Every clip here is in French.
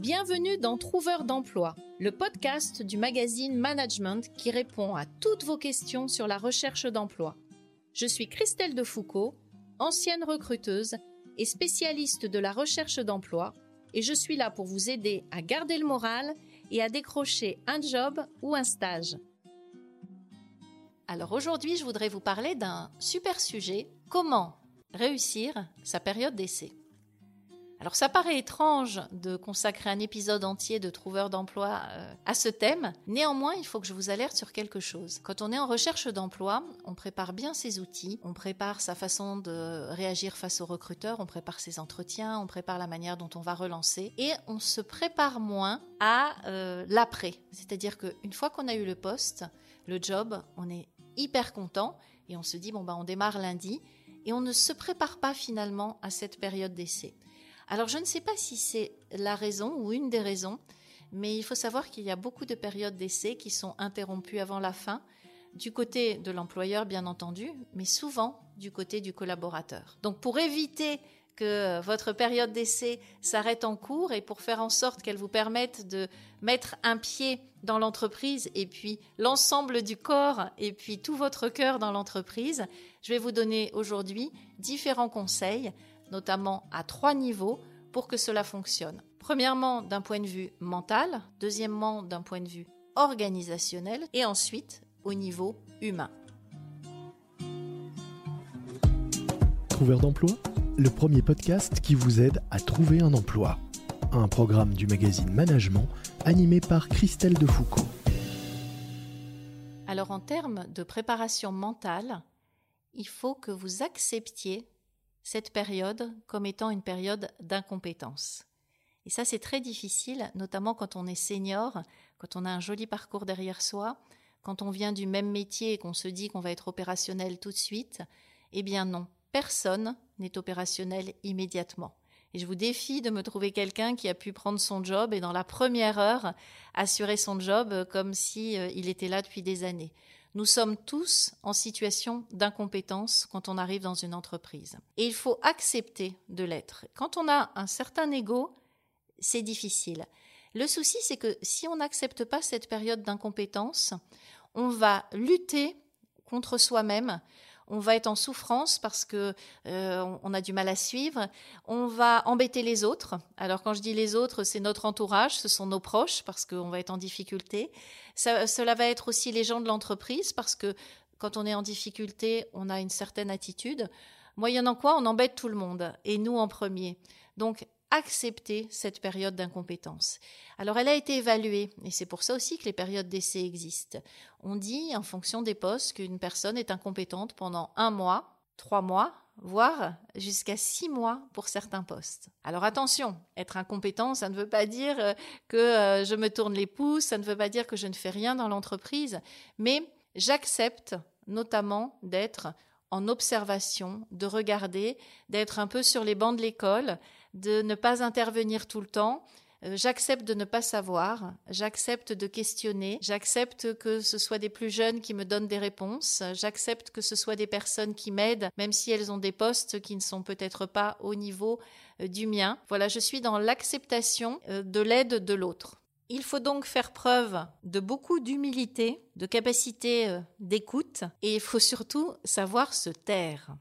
Bienvenue dans Trouveur d'emploi, le podcast du magazine Management qui répond à toutes vos questions sur la recherche d'emploi. Je suis Christelle Defoucault, ancienne recruteuse et spécialiste de la recherche d'emploi, et je suis là pour vous aider à garder le moral et à décrocher un job ou un stage. Alors aujourd'hui, je voudrais vous parler d'un super sujet, comment réussir sa période d'essai. Alors ça paraît étrange de consacrer un épisode entier de Trouveur d'emploi euh, à ce thème, néanmoins il faut que je vous alerte sur quelque chose. Quand on est en recherche d'emploi, on prépare bien ses outils, on prépare sa façon de réagir face aux recruteurs, on prépare ses entretiens, on prépare la manière dont on va relancer et on se prépare moins à euh, l'après. C'est-à-dire qu'une fois qu'on a eu le poste, le job, on est hyper content et on se dit bon bah on démarre lundi et on ne se prépare pas finalement à cette période d'essai. Alors je ne sais pas si c'est la raison ou une des raisons, mais il faut savoir qu'il y a beaucoup de périodes d'essai qui sont interrompues avant la fin, du côté de l'employeur bien entendu, mais souvent du côté du collaborateur. Donc pour éviter que votre période d'essai s'arrête en cours et pour faire en sorte qu'elle vous permette de mettre un pied dans l'entreprise et puis l'ensemble du corps et puis tout votre cœur dans l'entreprise, je vais vous donner aujourd'hui différents conseils notamment à trois niveaux, pour que cela fonctionne. Premièrement, d'un point de vue mental, deuxièmement, d'un point de vue organisationnel, et ensuite au niveau humain. Trouveur d'emploi, le premier podcast qui vous aide à trouver un emploi. Un programme du magazine Management animé par Christelle Defoucault. Alors en termes de préparation mentale, il faut que vous acceptiez cette période comme étant une période d'incompétence. Et ça, c'est très difficile, notamment quand on est senior, quand on a un joli parcours derrière soi, quand on vient du même métier et qu'on se dit qu'on va être opérationnel tout de suite. Eh bien non, personne n'est opérationnel immédiatement. Et je vous défie de me trouver quelqu'un qui a pu prendre son job et dans la première heure assurer son job comme si euh, il était là depuis des années. Nous sommes tous en situation d'incompétence quand on arrive dans une entreprise. Et il faut accepter de l'être. Quand on a un certain ego, c'est difficile. Le souci, c'est que si on n'accepte pas cette période d'incompétence, on va lutter contre soi-même on va être en souffrance parce que euh, on a du mal à suivre, on va embêter les autres. Alors quand je dis les autres, c'est notre entourage, ce sont nos proches parce qu'on va être en difficulté. cela va être aussi les gens de l'entreprise parce que quand on est en difficulté, on a une certaine attitude. Moyennant quoi, on embête tout le monde et nous en premier. Donc accepter cette période d'incompétence. Alors elle a été évaluée, et c'est pour ça aussi que les périodes d'essai existent. On dit, en fonction des postes, qu'une personne est incompétente pendant un mois, trois mois, voire jusqu'à six mois pour certains postes. Alors attention, être incompétent, ça ne veut pas dire euh, que euh, je me tourne les pouces, ça ne veut pas dire que je ne fais rien dans l'entreprise, mais j'accepte notamment d'être en observation, de regarder, d'être un peu sur les bancs de l'école, de ne pas intervenir tout le temps. Euh, j'accepte de ne pas savoir, j'accepte de questionner, j'accepte que ce soit des plus jeunes qui me donnent des réponses, j'accepte que ce soit des personnes qui m'aident, même si elles ont des postes qui ne sont peut-être pas au niveau euh, du mien. Voilà, je suis dans l'acceptation euh, de l'aide de l'autre. Il faut donc faire preuve de beaucoup d'humilité, de capacité d'écoute, et il faut surtout savoir se taire.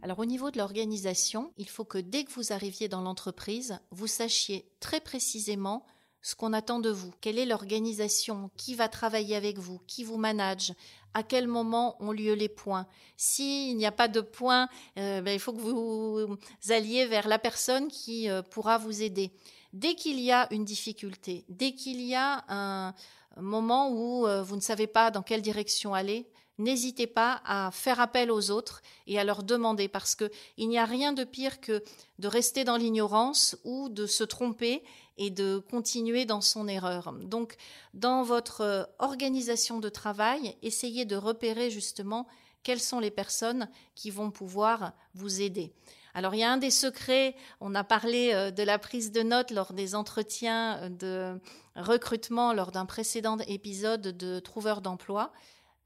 Alors au niveau de l'organisation, il faut que dès que vous arriviez dans l'entreprise, vous sachiez très précisément ce qu'on attend de vous. Quelle est l'organisation? Qui va travailler avec vous? Qui vous manage? À quel moment ont lieu les points? S'il n'y a pas de points, euh, ben, il faut que vous alliez vers la personne qui euh, pourra vous aider. Dès qu'il y a une difficulté, dès qu'il y a un moment où euh, vous ne savez pas dans quelle direction aller, n'hésitez pas à faire appel aux autres et à leur demander parce que il n'y a rien de pire que de rester dans l'ignorance ou de se tromper et de continuer dans son erreur. Donc, dans votre euh, organisation de travail, essayez de repérer justement quelles sont les personnes qui vont pouvoir vous aider. Alors il y a un des secrets, on a parlé euh, de la prise de notes lors des entretiens euh, de recrutement lors d'un précédent épisode de Trouveur d'emploi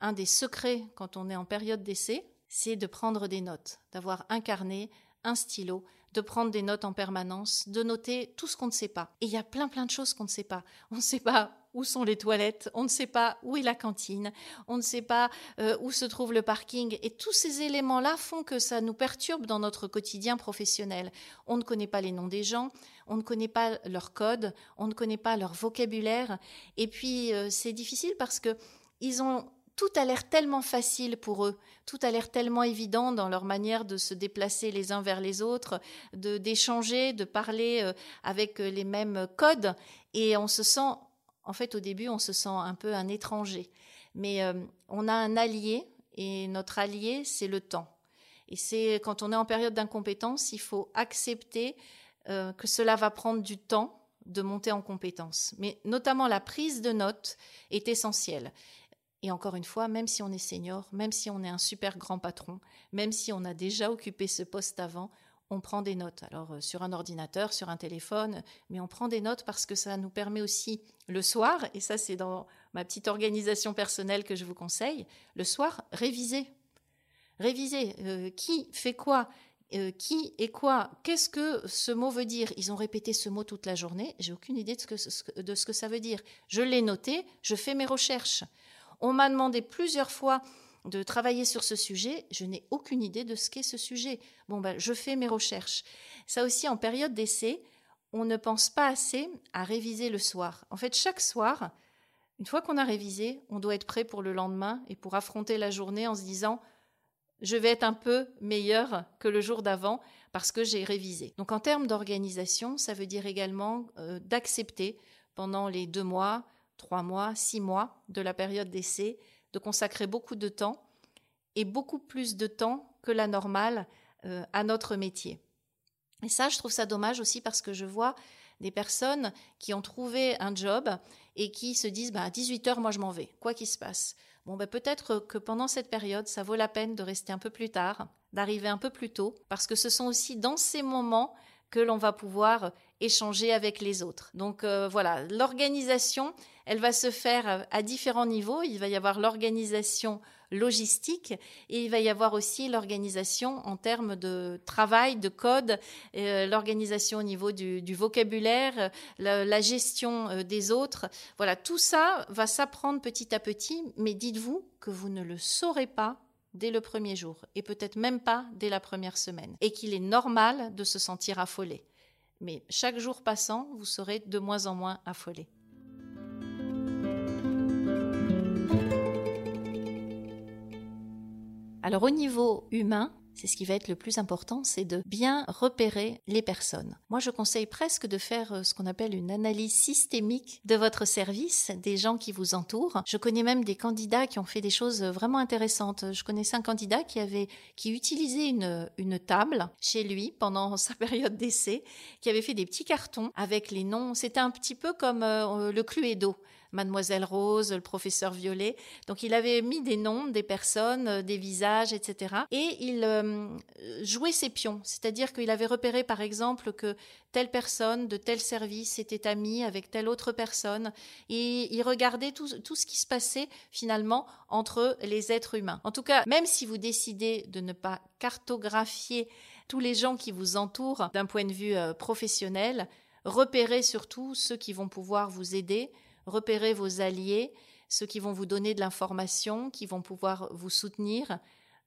un des secrets quand on est en période d'essai, c'est de prendre des notes, d'avoir un carnet, un stylo, de prendre des notes en permanence, de noter tout ce qu'on ne sait pas. Et il y a plein plein de choses qu'on ne sait pas. On ne sait pas où sont les toilettes, on ne sait pas où est la cantine, on ne sait pas euh, où se trouve le parking. Et tous ces éléments-là font que ça nous perturbe dans notre quotidien professionnel. On ne connaît pas les noms des gens, on ne connaît pas leur code, on ne connaît pas leur vocabulaire. Et puis euh, c'est difficile parce que ils ont tout a l'air tellement facile pour eux, tout a l'air tellement évident dans leur manière de se déplacer les uns vers les autres, de d'échanger, de parler euh, avec les mêmes codes, et on se sent en fait, au début, on se sent un peu un étranger. Mais euh, on a un allié, et notre allié, c'est le temps. Et c'est quand on est en période d'incompétence, il faut accepter euh, que cela va prendre du temps de monter en compétence. Mais notamment la prise de notes est essentielle. Et encore une fois, même si on est senior, même si on est un super grand patron, même si on a déjà occupé ce poste avant, on prend des notes. Alors euh, sur un ordinateur, sur un téléphone, mais on prend des notes parce que ça nous permet aussi le soir, et ça c'est dans ma petite organisation personnelle que je vous conseille, le soir, réviser. Réviser. Euh, qui fait quoi euh, qui et quoi Qu'est-ce que ce mot veut dire? Ils ont répété ce mot toute la journée. J'ai aucune idée de ce, que, de ce que ça veut dire. Je l'ai noté. Je fais mes recherches. On m'a demandé plusieurs fois de travailler sur ce sujet, je n'ai aucune idée de ce qu'est ce sujet. Bon, ben, je fais mes recherches. Ça aussi, en période d'essai, on ne pense pas assez à réviser le soir. En fait, chaque soir, une fois qu'on a révisé, on doit être prêt pour le lendemain et pour affronter la journée en se disant je vais être un peu meilleur que le jour d'avant parce que j'ai révisé. Donc en termes d'organisation, ça veut dire également euh, d'accepter pendant les deux mois, trois mois, six mois de la période d'essai de consacrer beaucoup de temps et beaucoup plus de temps que la normale euh, à notre métier. Et ça, je trouve ça dommage aussi parce que je vois des personnes qui ont trouvé un job et qui se disent bah, à 18 heures, moi je m'en vais, quoi qu'il se passe. Bon, ben peut-être que pendant cette période, ça vaut la peine de rester un peu plus tard, d'arriver un peu plus tôt, parce que ce sont aussi dans ces moments que l'on va pouvoir échanger avec les autres. Donc euh, voilà, l'organisation, elle va se faire à différents niveaux. Il va y avoir l'organisation logistique et il va y avoir aussi l'organisation en termes de travail, de code, euh, l'organisation au niveau du, vocabulaire, la, gestion euh, des autres. Voilà, tout ça va s'apprendre petit à petit, mais dites-vous que vous ne le saurez pas dès le premier jour, et peut-être même pas dès la première semaine, et qu'il est normal de se sentir affolé. Mais chaque jour passant, vous serez de moins en moins affolé. Alors au niveau humain, c'est ce qui va être le plus important, c'est de bien repérer les personnes. Moi, je conseille presque de faire euh, ce qu'on appelle une analyse systémique de votre service, des gens qui vous entourent. Je connais même des candidats qui ont fait des choses vraiment intéressantes. Je connaissais un candidat qui avait, qui utilisait une, une table chez lui pendant sa période d'essai, qui avait fait des petits cartons avec les noms. C'était un petit peu comme euh, le Cluedo. Mademoiselle Rose, le professeur Violet. Donc il avait mis des noms des personnes, euh, des visages, etc. Et il euh, jouait ses pions, c'est-à-dire qu'il avait repéré par exemple que telle personne de tel service était amie avec telle autre personne, et il regardait tout, tout ce qui se passait finalement entre les êtres humains. En tout cas, même si vous décidez de ne pas cartographier tous les gens qui vous entourent d'un point de vue euh, professionnel, repérez surtout ceux qui vont pouvoir vous aider, repérez vos alliés, ceux qui vont vous donner de l'information, qui vont pouvoir vous soutenir.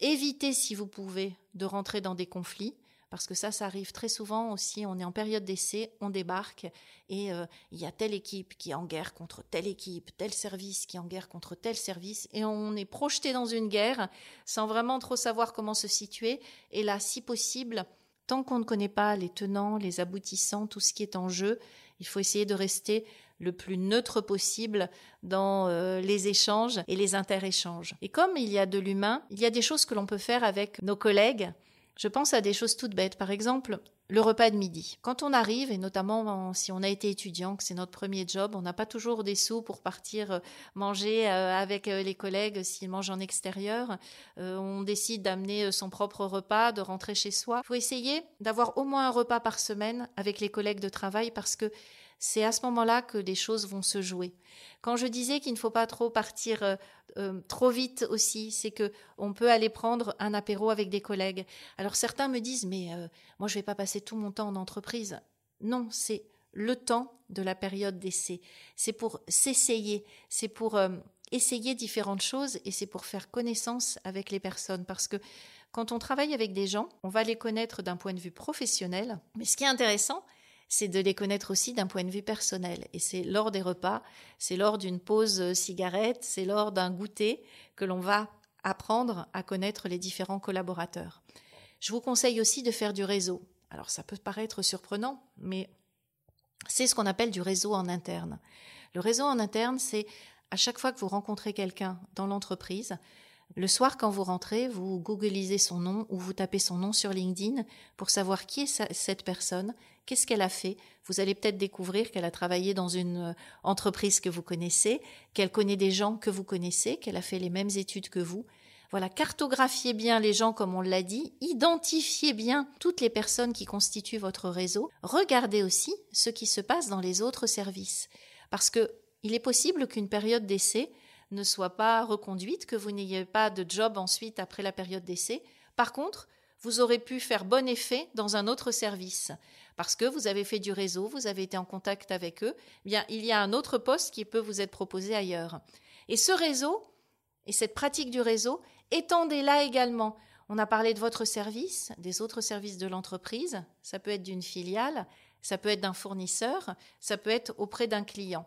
Évitez, si vous pouvez, de rentrer dans des conflits, parce que ça, ça arrive très souvent aussi. On est en période d'essai, on débarque et euh, il y a telle équipe qui est en guerre contre telle équipe, tel service qui est en guerre contre tel service, et on est projeté dans une guerre sans vraiment trop savoir comment se situer. Et là, si possible, tant qu'on ne connaît pas les tenants, les aboutissants, tout ce qui est en jeu, il faut essayer de rester le plus neutre possible dans euh, les échanges et les interéchanges. Et comme il y a de l'humain, il y a des choses que l'on peut faire avec nos collègues. Je pense à des choses toutes bêtes. Par exemple, le repas de midi. Quand on arrive, et notamment si on a été étudiant, que c'est notre premier job, on n'a pas toujours des sous pour partir euh, manger euh, avec les collègues s'ils mangent en extérieur. on décide d'amener son propre repas, de rentrer chez soi. Il faut essayer d'avoir au moins un repas par semaine avec les collègues de travail parce que c'est à ce moment-là que les choses vont se jouer. Quand je disais qu'il ne faut pas trop partir euh, euh, trop vite aussi, c'est que on peut aller prendre un apéro avec des collègues. Alors certains me disent mais euh, moi je vais pas passer tout mon temps en entreprise. Non, c'est le temps de la période d'essai. C'est pour s'essayer, c'est pour essayer différentes choses et c'est pour faire connaissance avec les personnes parce que quand on travaille avec des gens, on va les connaître d'un point de vue professionnel, mais ce qui est intéressant, c'est de les connaître aussi d'un point de vue personnel. Et c'est lors des repas, c'est lors d'une pause cigarette, c'est lors d'un goûter que l'on va apprendre à connaître les différents collaborateurs. Je vous conseille aussi de faire du réseau. Alors ça peut paraître surprenant, mais c'est ce qu'on appelle du réseau en interne. Le réseau en interne, c'est à chaque fois que vous rencontrez quelqu'un dans l'entreprise, le soir, quand vous rentrez, vous googlisez son nom ou vous tapez son nom sur LinkedIn pour savoir qui est cette personne, qu'est-ce qu'elle a fait. Vous allez peut-être découvrir qu'elle a travaillé dans une euh, entreprise que vous connaissez, qu'elle connaît des gens que vous connaissez, qu'elle a fait les mêmes études que vous. Voilà, cartographiez bien les gens comme on l'a dit, identifiez bien toutes les personnes qui constituent votre réseau, regardez aussi ce qui se passe dans les autres services. Parce que il est possible qu'une période d'essai ne soit pas reconduite, que vous n'ayez pas de job ensuite après la période d'essai. Par contre, vous aurez pu faire bon effet dans un autre service parce que vous avez fait du réseau, vous avez été en contact avec eux. Eh bien, il y a un autre poste qui peut vous être proposé ailleurs. Et ce réseau et cette pratique du réseau, étendez-la également. On a parlé de votre service, des autres services de l'entreprise. Ça peut être d'une filiale, ça peut être d'un fournisseur, ça peut être auprès d'un client.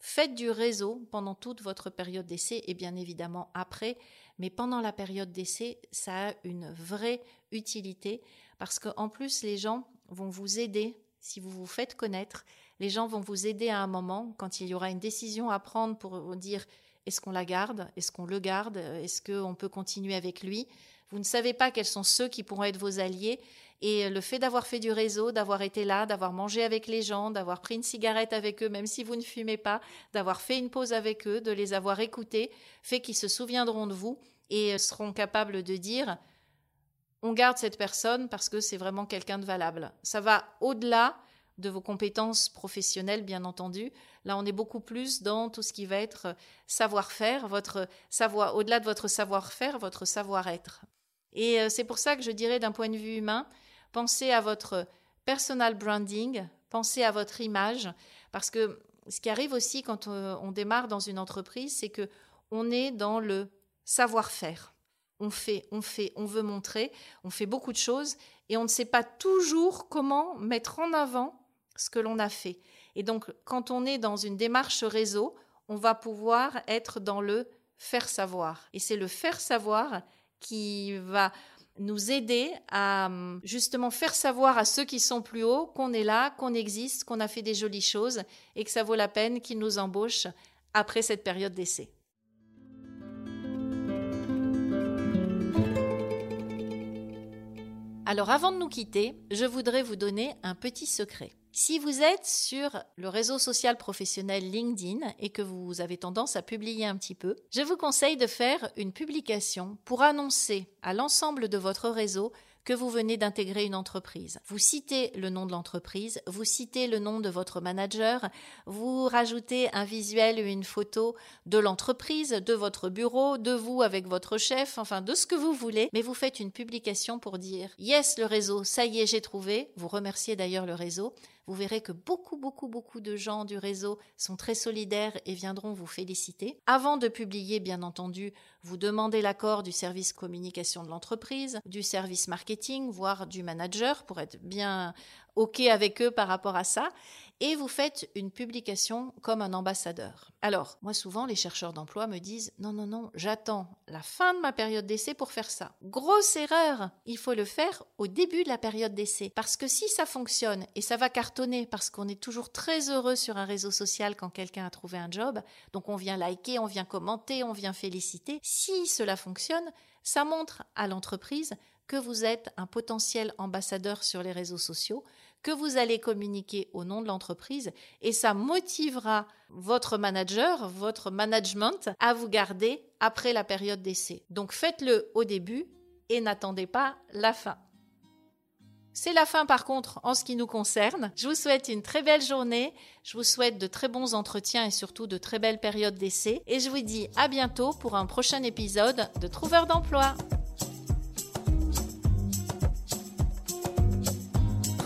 Faites du réseau pendant toute votre période d'essai et bien évidemment après, mais pendant la période d'essai, ça a une vraie utilité parce qu'en plus, les gens vont vous aider si vous vous faites connaître. Les gens vont vous aider à un moment quand il y aura une décision à prendre pour dire est-ce qu'on la garde, est-ce qu'on le garde, est-ce qu'on peut continuer avec lui? Vous ne savez pas quels sont ceux qui pourront être vos alliés et le fait d'avoir fait du réseau, d'avoir été là, d'avoir mangé avec les gens, d'avoir pris une cigarette avec eux, même si vous ne fumez pas, d'avoir fait une pause avec eux, de les avoir écoutés, fait qu'ils se souviendront de vous et seront capables de dire on garde cette personne parce que c'est vraiment quelqu'un de valable. Ça va au-delà de vos compétences professionnelles, bien entendu. Là, on est beaucoup plus dans tout ce qui va être savoir-faire, votre savoir, au-delà de votre savoir-faire, votre savoir-être. Et euh, c'est pour ça que je dirais d'un point de vue humain, pensez à votre personal branding, pensez à votre image, parce que ce qui arrive aussi quand euh, on, démarre dans une entreprise, c'est que on est dans le savoir-faire. On fait, on fait, on veut montrer, on fait beaucoup de choses et on ne sait pas toujours comment mettre en avant ce que l'on a fait. Et donc, quand on est dans une démarche réseau, on va pouvoir être dans le faire savoir. Et c'est le faire savoir qui va nous aider à justement faire savoir à ceux qui sont plus hauts qu'on est là, qu'on existe, qu'on a fait des jolies choses et que ça vaut la peine qu'ils nous embauchent après cette période d'essai. Alors avant de nous quitter, je voudrais vous donner un petit secret. Si vous êtes sur le réseau social professionnel LinkedIn et que vous avez tendance à publier un petit peu, je vous conseille de faire une publication pour annoncer à l'ensemble de votre réseau que vous venez d'intégrer une entreprise. Vous citez le nom de l'entreprise, vous citez le nom de votre manager, vous rajoutez un visuel ou une photo de l'entreprise, de votre bureau, de vous avec votre chef, enfin de ce que vous voulez, mais vous faites une publication pour dire Yes, le réseau, ça y est, j'ai trouvé. Vous remerciez d'ailleurs le réseau vous verrez que beaucoup, beaucoup, beaucoup de gens du réseau sont très solidaires et viendront vous féliciter. Avant de publier, bien entendu, vous demandez l'accord du service communication de l'entreprise, du service marketing, voire du manager pour être bien OK avec eux par rapport à ça et vous faites une publication comme un ambassadeur. Alors, moi souvent, les chercheurs d'emploi me disent non, non, non, j'attends la fin de ma période d'essai pour faire ça. Grosse erreur Il faut le faire au début de la période d'essai. Parce que si ça fonctionne, et ça va cartonner, parce qu'on est toujours très heureux sur un réseau social quand quelqu'un a trouvé un job, donc on vient liker, on vient commenter, on vient féliciter, si cela fonctionne, ça montre à l'entreprise que vous êtes un potentiel ambassadeur sur les réseaux sociaux, que vous allez communiquer au nom de l'entreprise et ça motivera votre manager, votre management à vous garder après la période d'essai. Donc faites-le au début et n'attendez pas la fin. C'est la fin par contre en ce qui nous concerne. Je vous souhaite une très belle journée, je vous souhaite de très bons entretiens et surtout de très belles périodes d'essai et je vous dis à bientôt pour un prochain épisode de Trouveur d'emploi.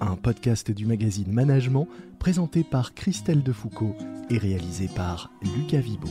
un podcast du magazine Management présenté par Christelle Defoucault et réalisé par Lucas Vibo.